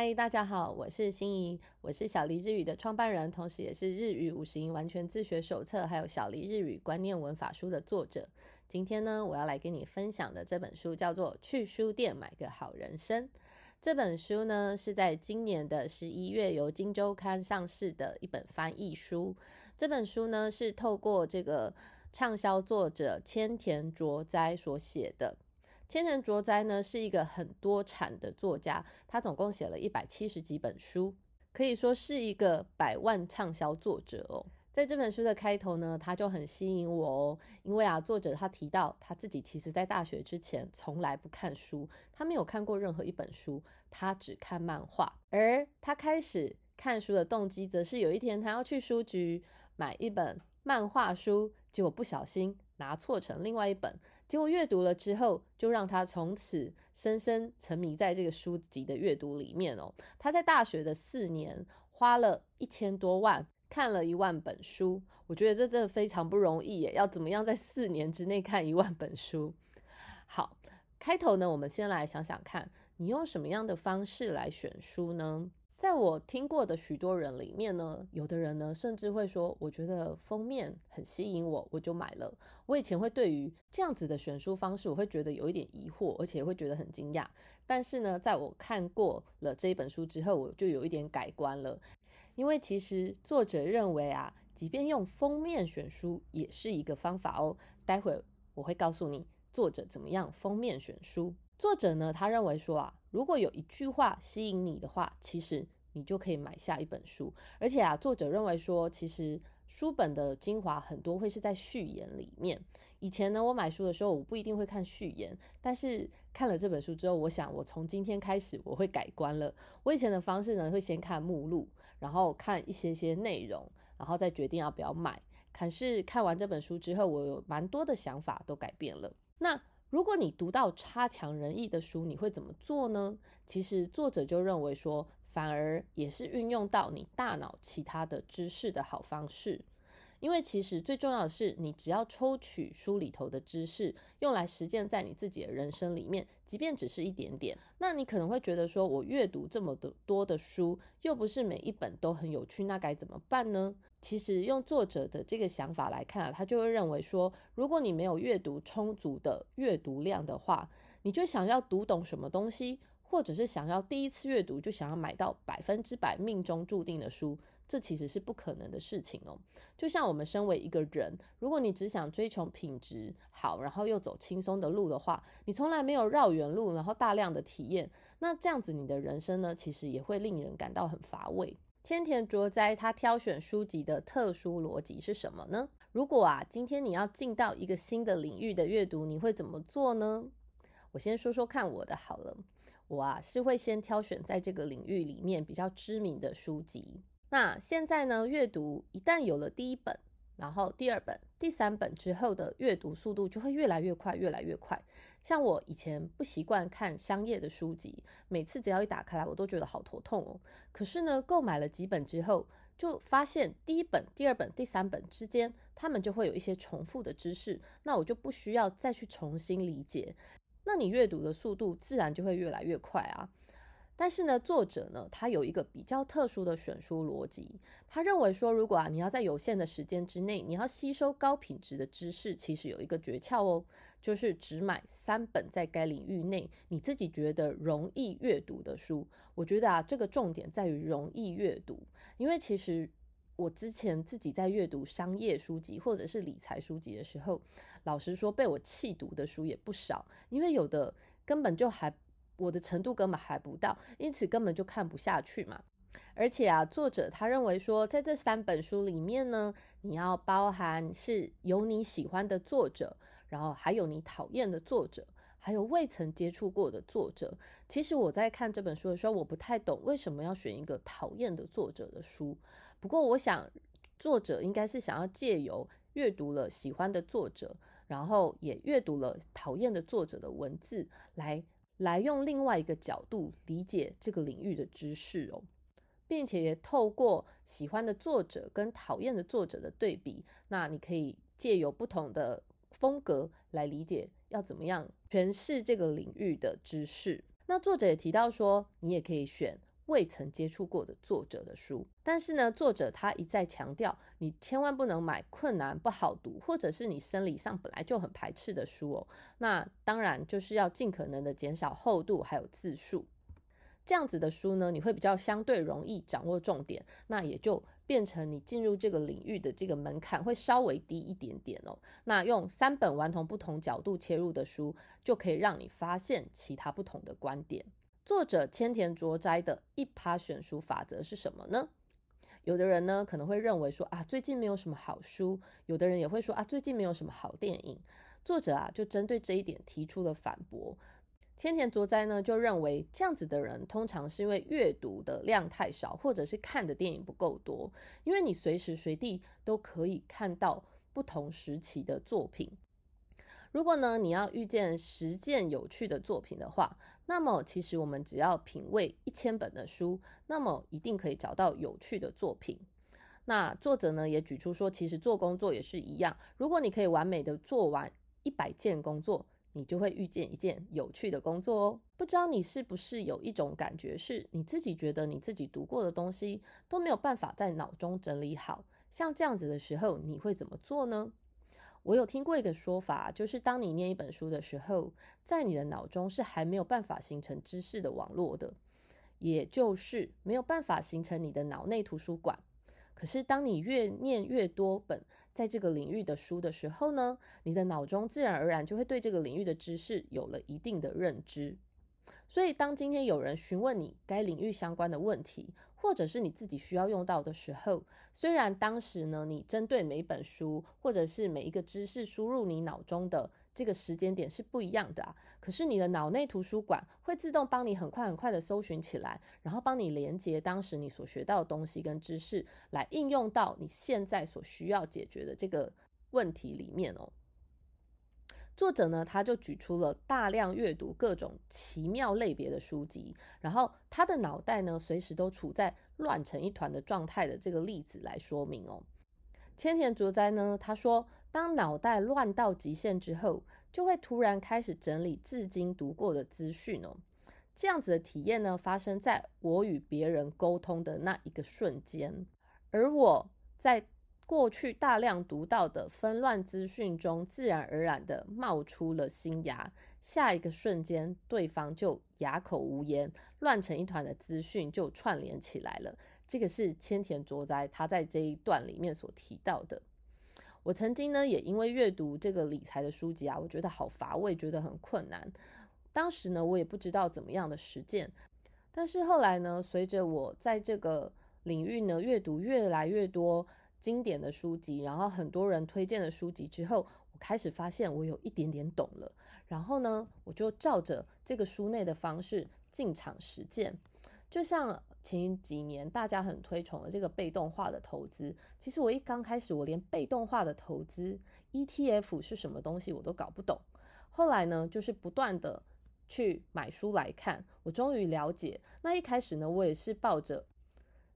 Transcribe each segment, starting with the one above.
嗨，大家好，我是心怡，我是小黎日语的创办人，同时也是日语五十音完全自学手册，还有小黎日语观念文法书的作者。今天呢，我要来跟你分享的这本书叫做《去书店买个好人生》。这本书呢，是在今年的十一月由金周刊上市的一本翻译书。这本书呢，是透过这个畅销作者千田卓哉所写的。千田卓哉呢是一个很多产的作家，他总共写了一百七十几本书，可以说是一个百万畅销作者哦。在这本书的开头呢，他就很吸引我哦，因为啊，作者他提到他自己其实在大学之前从来不看书，他没有看过任何一本书，他只看漫画。而他开始看书的动机，则是有一天他要去书局买一本漫画书，结果不小心。拿错成另外一本，结果阅读了之后，就让他从此深深沉迷在这个书籍的阅读里面哦。他在大学的四年，花了一千多万，看了一万本书。我觉得这真的非常不容易耶！要怎么样在四年之内看一万本书？好，开头呢，我们先来想想看，你用什么样的方式来选书呢？在我听过的许多人里面呢，有的人呢甚至会说，我觉得封面很吸引我，我就买了。我以前会对于这样子的选书方式，我会觉得有一点疑惑，而且会觉得很惊讶。但是呢，在我看过了这一本书之后，我就有一点改观了。因为其实作者认为啊，即便用封面选书也是一个方法哦。待会我会告诉你作者怎么样封面选书。作者呢，他认为说啊，如果有一句话吸引你的话，其实你就可以买下一本书。而且啊，作者认为说，其实书本的精华很多会是在序言里面。以前呢，我买书的时候，我不一定会看序言，但是看了这本书之后，我想我从今天开始我会改观了。我以前的方式呢，会先看目录，然后看一些些内容，然后再决定要不要买。可是看完这本书之后，我有蛮多的想法都改变了。那如果你读到差强人意的书，你会怎么做呢？其实作者就认为说，反而也是运用到你大脑其他的知识的好方式。因为其实最重要的是，你只要抽取书里头的知识，用来实践在你自己的人生里面，即便只是一点点，那你可能会觉得说，我阅读这么多多的书，又不是每一本都很有趣，那该怎么办呢？其实用作者的这个想法来看啊，他就会认为说，如果你没有阅读充足的阅读量的话，你就想要读懂什么东西。或者是想要第一次阅读就想要买到百分之百命中注定的书，这其实是不可能的事情哦。就像我们身为一个人，如果你只想追求品质好，然后又走轻松的路的话，你从来没有绕远路，然后大量的体验，那这样子你的人生呢，其实也会令人感到很乏味。千田卓哉他挑选书籍的特殊逻辑是什么呢？如果啊，今天你要进到一个新的领域的阅读，你会怎么做呢？我先说说看我的好了，我啊是会先挑选在这个领域里面比较知名的书籍。那现在呢，阅读一旦有了第一本，然后第二本、第三本之后的阅读速度就会越来越快，越来越快。像我以前不习惯看商业的书籍，每次只要一打开来，我都觉得好头痛哦。可是呢，购买了几本之后，就发现第一本、第二本、第三本之间，他们就会有一些重复的知识，那我就不需要再去重新理解。那你阅读的速度自然就会越来越快啊。但是呢，作者呢，他有一个比较特殊的选书逻辑。他认为说，如果啊你要在有限的时间之内，你要吸收高品质的知识，其实有一个诀窍哦，就是只买三本在该领域内你自己觉得容易阅读的书。我觉得啊，这个重点在于容易阅读，因为其实。我之前自己在阅读商业书籍或者是理财书籍的时候，老实说被我弃读的书也不少，因为有的根本就还我的程度根本还不到，因此根本就看不下去嘛。而且啊，作者他认为说，在这三本书里面呢，你要包含是有你喜欢的作者，然后还有你讨厌的作者。还有未曾接触过的作者，其实我在看这本书的时候，我不太懂为什么要选一个讨厌的作者的书。不过，我想作者应该是想要借由阅读了喜欢的作者，然后也阅读了讨厌的作者的文字，来来用另外一个角度理解这个领域的知识哦，并且也透过喜欢的作者跟讨厌的作者的对比，那你可以借由不同的。风格来理解要怎么样诠释这个领域的知识。那作者也提到说，你也可以选未曾接触过的作者的书。但是呢，作者他一再强调，你千万不能买困难、不好读，或者是你生理上本来就很排斥的书哦。那当然就是要尽可能的减少厚度还有字数。这样子的书呢，你会比较相对容易掌握重点，那也就变成你进入这个领域的这个门槛会稍微低一点点哦。那用三本顽童不同角度切入的书，就可以让你发现其他不同的观点。作者千田卓哉的一趴选书法则是什么呢？有的人呢可能会认为说啊，最近没有什么好书；有的人也会说啊，最近没有什么好电影。作者啊就针对这一点提出了反驳。千田卓哉呢就认为，这样子的人通常是因为阅读的量太少，或者是看的电影不够多。因为你随时随地都可以看到不同时期的作品。如果呢你要遇见十件有趣的作品的话，那么其实我们只要品味一千本的书，那么一定可以找到有趣的作品。那作者呢也举出说，其实做工作也是一样，如果你可以完美的做完一百件工作。你就会遇见一件有趣的工作哦。不知道你是不是有一种感觉，是你自己觉得你自己读过的东西都没有办法在脑中整理好。像这样子的时候，你会怎么做呢？我有听过一个说法，就是当你念一本书的时候，在你的脑中是还没有办法形成知识的网络的，也就是没有办法形成你的脑内图书馆。可是当你越念越多本。在这个领域的书的时候呢，你的脑中自然而然就会对这个领域的知识有了一定的认知。所以，当今天有人询问你该领域相关的问题，或者是你自己需要用到的时候，虽然当时呢，你针对每本书或者是每一个知识输入你脑中的。这个时间点是不一样的啊，可是你的脑内图书馆会自动帮你很快很快的搜寻起来，然后帮你连接当时你所学到的东西跟知识，来应用到你现在所需要解决的这个问题里面哦。作者呢，他就举出了大量阅读各种奇妙类别的书籍，然后他的脑袋呢，随时都处在乱成一团的状态的这个例子来说明哦。千田卓哉呢，他说。当脑袋乱到极限之后，就会突然开始整理至今读过的资讯哦。这样子的体验呢，发生在我与别人沟通的那一个瞬间，而我在过去大量读到的纷乱资讯中，自然而然的冒出了新芽。下一个瞬间，对方就哑口无言，乱成一团的资讯就串联起来了。这个是千田卓哉他在这一段里面所提到的。我曾经呢，也因为阅读这个理财的书籍啊，我觉得好乏味，觉得很困难。当时呢，我也不知道怎么样的实践。但是后来呢，随着我在这个领域呢阅读越来越多经典的书籍，然后很多人推荐的书籍之后，我开始发现我有一点点懂了。然后呢，我就照着这个书内的方式进场实践，就像。前几年大家很推崇的这个被动化的投资，其实我一刚开始，我连被动化的投资 ETF 是什么东西我都搞不懂。后来呢，就是不断的去买书来看，我终于了解。那一开始呢，我也是抱着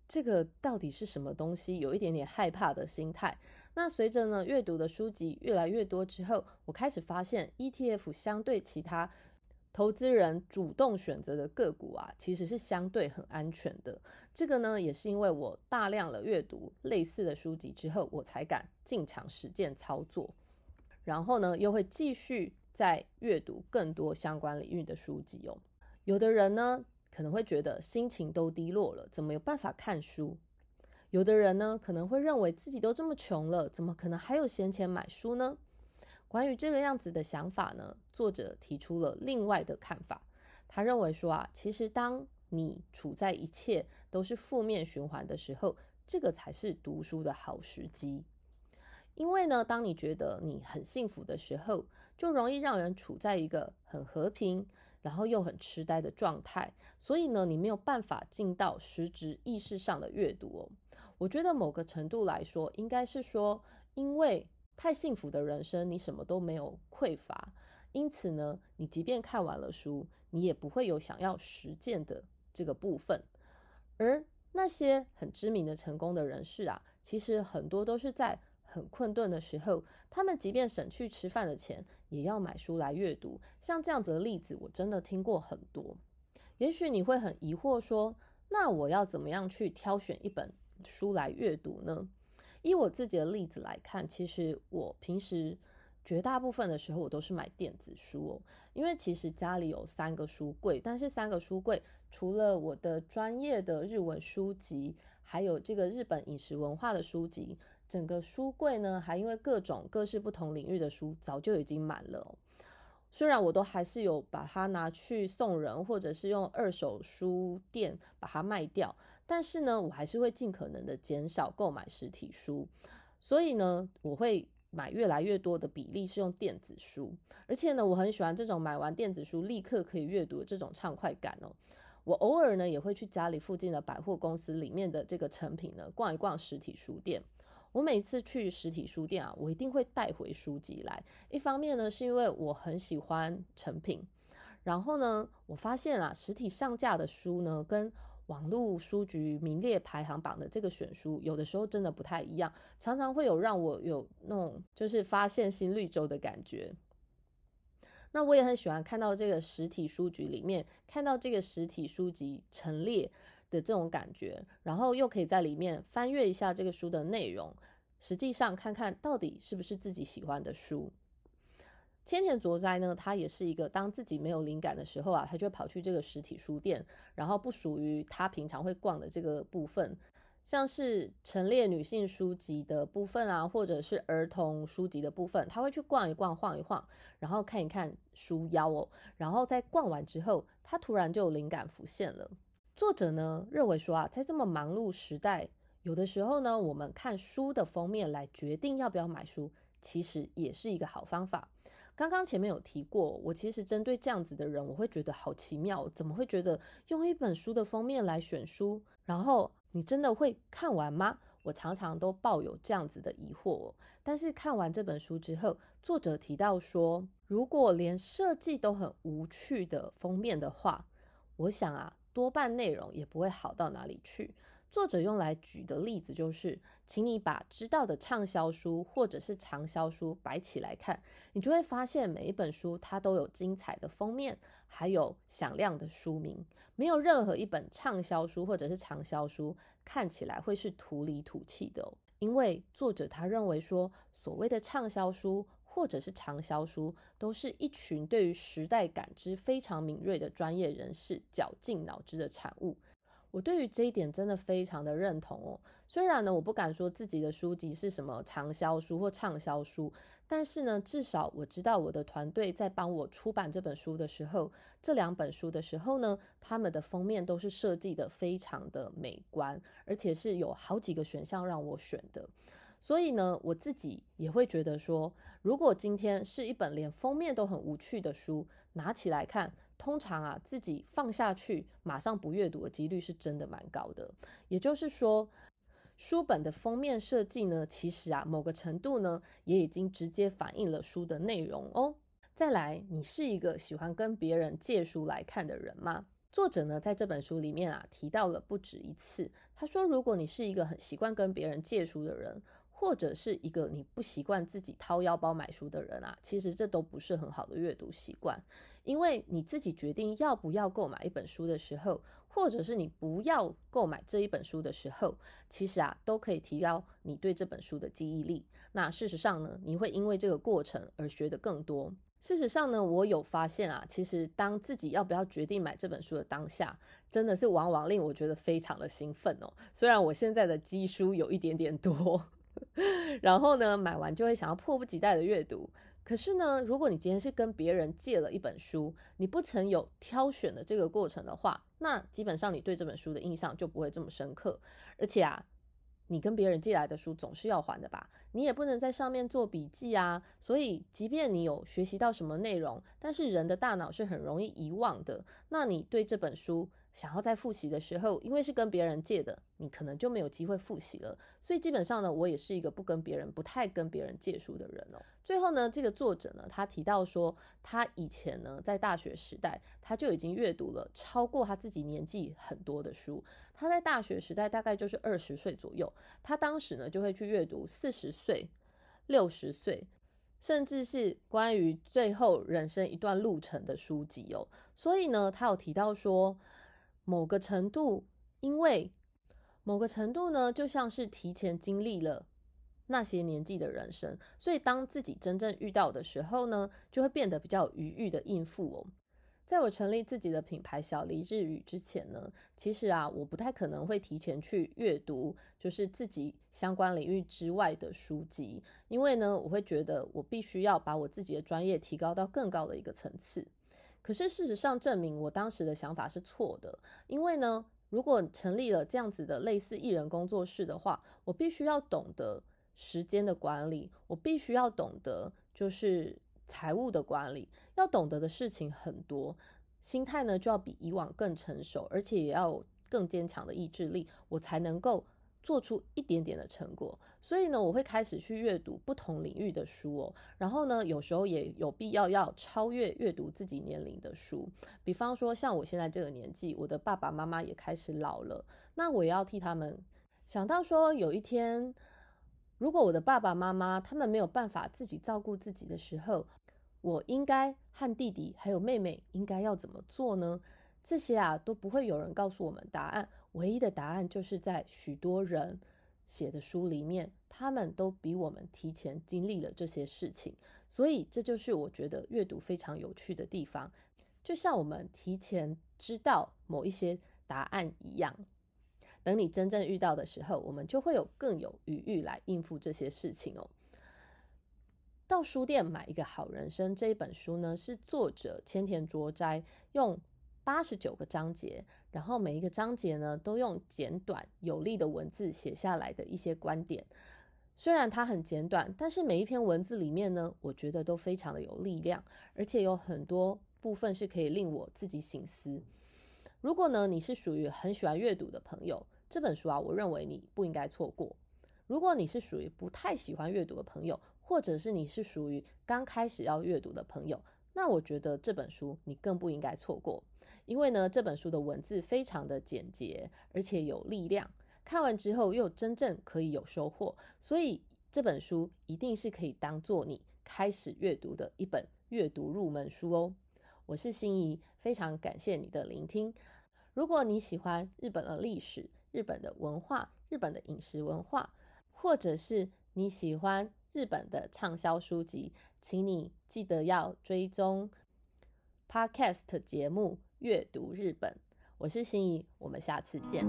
这个到底是什么东西，有一点点害怕的心态。那随着呢阅读的书籍越来越多之后，我开始发现 ETF 相对其他。投资人主动选择的个股啊，其实是相对很安全的。这个呢，也是因为我大量的阅读类似的书籍之后，我才敢进场实践操作。然后呢，又会继续在阅读更多相关领域的书籍哦。有的人呢，可能会觉得心情都低落了，怎么有办法看书？有的人呢，可能会认为自己都这么穷了，怎么可能还有闲钱买书呢？关于这个样子的想法呢，作者提出了另外的看法。他认为说啊，其实当你处在一切都是负面循环的时候，这个才是读书的好时机。因为呢，当你觉得你很幸福的时候，就容易让人处在一个很和平，然后又很痴呆的状态。所以呢，你没有办法进到实质意识上的阅读哦。我觉得某个程度来说，应该是说，因为。太幸福的人生，你什么都没有匮乏，因此呢，你即便看完了书，你也不会有想要实践的这个部分。而那些很知名的成功的人士啊，其实很多都是在很困顿的时候，他们即便省去吃饭的钱，也要买书来阅读。像这样子的例子，我真的听过很多。也许你会很疑惑说，那我要怎么样去挑选一本书来阅读呢？以我自己的例子来看，其实我平时绝大部分的时候我都是买电子书哦，因为其实家里有三个书柜，但是三个书柜除了我的专业的日文书籍，还有这个日本饮食文化的书籍，整个书柜呢还因为各种各式不同领域的书早就已经满了。虽然我都还是有把它拿去送人，或者是用二手书店把它卖掉，但是呢，我还是会尽可能的减少购买实体书。所以呢，我会买越来越多的比例是用电子书，而且呢，我很喜欢这种买完电子书立刻可以阅读的这种畅快感哦。我偶尔呢也会去家里附近的百货公司里面的这个成品呢逛一逛实体书店。我每次去实体书店啊，我一定会带回书籍来。一方面呢，是因为我很喜欢成品，然后呢，我发现啊，实体上架的书呢，跟网络书局名列排行榜的这个选书，有的时候真的不太一样，常常会有让我有那种就是发现新绿洲的感觉。那我也很喜欢看到这个实体书局里面，看到这个实体书籍陈列。的这种感觉，然后又可以在里面翻阅一下这个书的内容，实际上看看到底是不是自己喜欢的书。千田卓哉呢，他也是一个当自己没有灵感的时候啊，他就跑去这个实体书店，然后不属于他平常会逛的这个部分，像是陈列女性书籍的部分啊，或者是儿童书籍的部分，他会去逛一逛、晃一晃，然后看一看书腰哦，然后在逛完之后，他突然就有灵感浮现了。作者呢认为说啊，在这么忙碌时代，有的时候呢，我们看书的封面来决定要不要买书，其实也是一个好方法。刚刚前面有提过，我其实针对这样子的人，我会觉得好奇妙，怎么会觉得用一本书的封面来选书，然后你真的会看完吗？我常常都抱有这样子的疑惑。但是看完这本书之后，作者提到说，如果连设计都很无趣的封面的话，我想啊。多半内容也不会好到哪里去。作者用来举的例子就是，请你把知道的畅销书或者是长销书摆起来看，你就会发现每一本书它都有精彩的封面，还有响亮的书名。没有任何一本畅销书或者是长销书看起来会是土里土气的，因为作者他认为说，所谓的畅销书。或者是畅销书，都是一群对于时代感知非常敏锐的专业人士绞尽脑汁的产物。我对于这一点真的非常的认同哦。虽然呢，我不敢说自己的书籍是什么畅销书或畅销书，但是呢，至少我知道我的团队在帮我出版这本书的时候，这两本书的时候呢，他们的封面都是设计的非常的美观，而且是有好几个选项让我选的。所以呢，我自己也会觉得说，如果今天是一本连封面都很无趣的书，拿起来看，通常啊，自己放下去马上不阅读的几率是真的蛮高的。也就是说，书本的封面设计呢，其实啊，某个程度呢，也已经直接反映了书的内容哦。再来，你是一个喜欢跟别人借书来看的人吗？作者呢，在这本书里面啊，提到了不止一次，他说，如果你是一个很习惯跟别人借书的人。或者是一个你不习惯自己掏腰包买书的人啊，其实这都不是很好的阅读习惯。因为你自己决定要不要购买一本书的时候，或者是你不要购买这一本书的时候，其实啊都可以提高你对这本书的记忆力。那事实上呢，你会因为这个过程而学得更多。事实上呢，我有发现啊，其实当自己要不要决定买这本书的当下，真的是往往令我觉得非常的兴奋哦。虽然我现在的积书有一点点多。然后呢，买完就会想要迫不及待的阅读。可是呢，如果你今天是跟别人借了一本书，你不曾有挑选的这个过程的话，那基本上你对这本书的印象就不会这么深刻。而且啊，你跟别人借来的书总是要还的吧？你也不能在上面做笔记啊。所以，即便你有学习到什么内容，但是人的大脑是很容易遗忘的。那你对这本书？想要在复习的时候，因为是跟别人借的，你可能就没有机会复习了。所以基本上呢，我也是一个不跟别人、不太跟别人借书的人哦。最后呢，这个作者呢，他提到说，他以前呢在大学时代，他就已经阅读了超过他自己年纪很多的书。他在大学时代大概就是二十岁左右，他当时呢就会去阅读四十岁、六十岁，甚至是关于最后人生一段路程的书籍哦。所以呢，他有提到说。某个程度，因为某个程度呢，就像是提前经历了那些年纪的人生，所以当自己真正遇到的时候呢，就会变得比较有余裕的应付哦。在我成立自己的品牌小黎日语之前呢，其实啊，我不太可能会提前去阅读，就是自己相关领域之外的书籍，因为呢，我会觉得我必须要把我自己的专业提高到更高的一个层次。可是事实上证明，我当时的想法是错的，因为呢，如果成立了这样子的类似艺人工作室的话，我必须要懂得时间的管理，我必须要懂得就是财务的管理，要懂得的事情很多，心态呢就要比以往更成熟，而且也要更坚强的意志力，我才能够。做出一点点的成果，所以呢，我会开始去阅读不同领域的书哦。然后呢，有时候也有必要要超越阅读自己年龄的书。比方说，像我现在这个年纪，我的爸爸妈妈也开始老了，那我也要替他们想到说，有一天，如果我的爸爸妈妈他们没有办法自己照顾自己的时候，我应该和弟弟还有妹妹应该要怎么做呢？这些啊都不会有人告诉我们答案，唯一的答案就是在许多人写的书里面，他们都比我们提前经历了这些事情，所以这就是我觉得阅读非常有趣的地方，就像我们提前知道某一些答案一样，等你真正遇到的时候，我们就会有更有余裕来应付这些事情哦。到书店买一个好人生这一本书呢，是作者千田卓哉用。八十九个章节，然后每一个章节呢，都用简短有力的文字写下来的一些观点。虽然它很简短，但是每一篇文字里面呢，我觉得都非常的有力量，而且有很多部分是可以令我自己醒思。如果呢，你是属于很喜欢阅读的朋友，这本书啊，我认为你不应该错过。如果你是属于不太喜欢阅读的朋友，或者是你是属于刚开始要阅读的朋友，那我觉得这本书你更不应该错过。因为呢，这本书的文字非常的简洁，而且有力量，看完之后又真正可以有收获，所以这本书一定是可以当做你开始阅读的一本阅读入门书哦。我是心怡，非常感谢你的聆听。如果你喜欢日本的历史、日本的文化、日本的饮食文化，或者是你喜欢日本的畅销书籍，请你记得要追踪 Podcast 节目。阅读日本，我是心怡，我们下次见。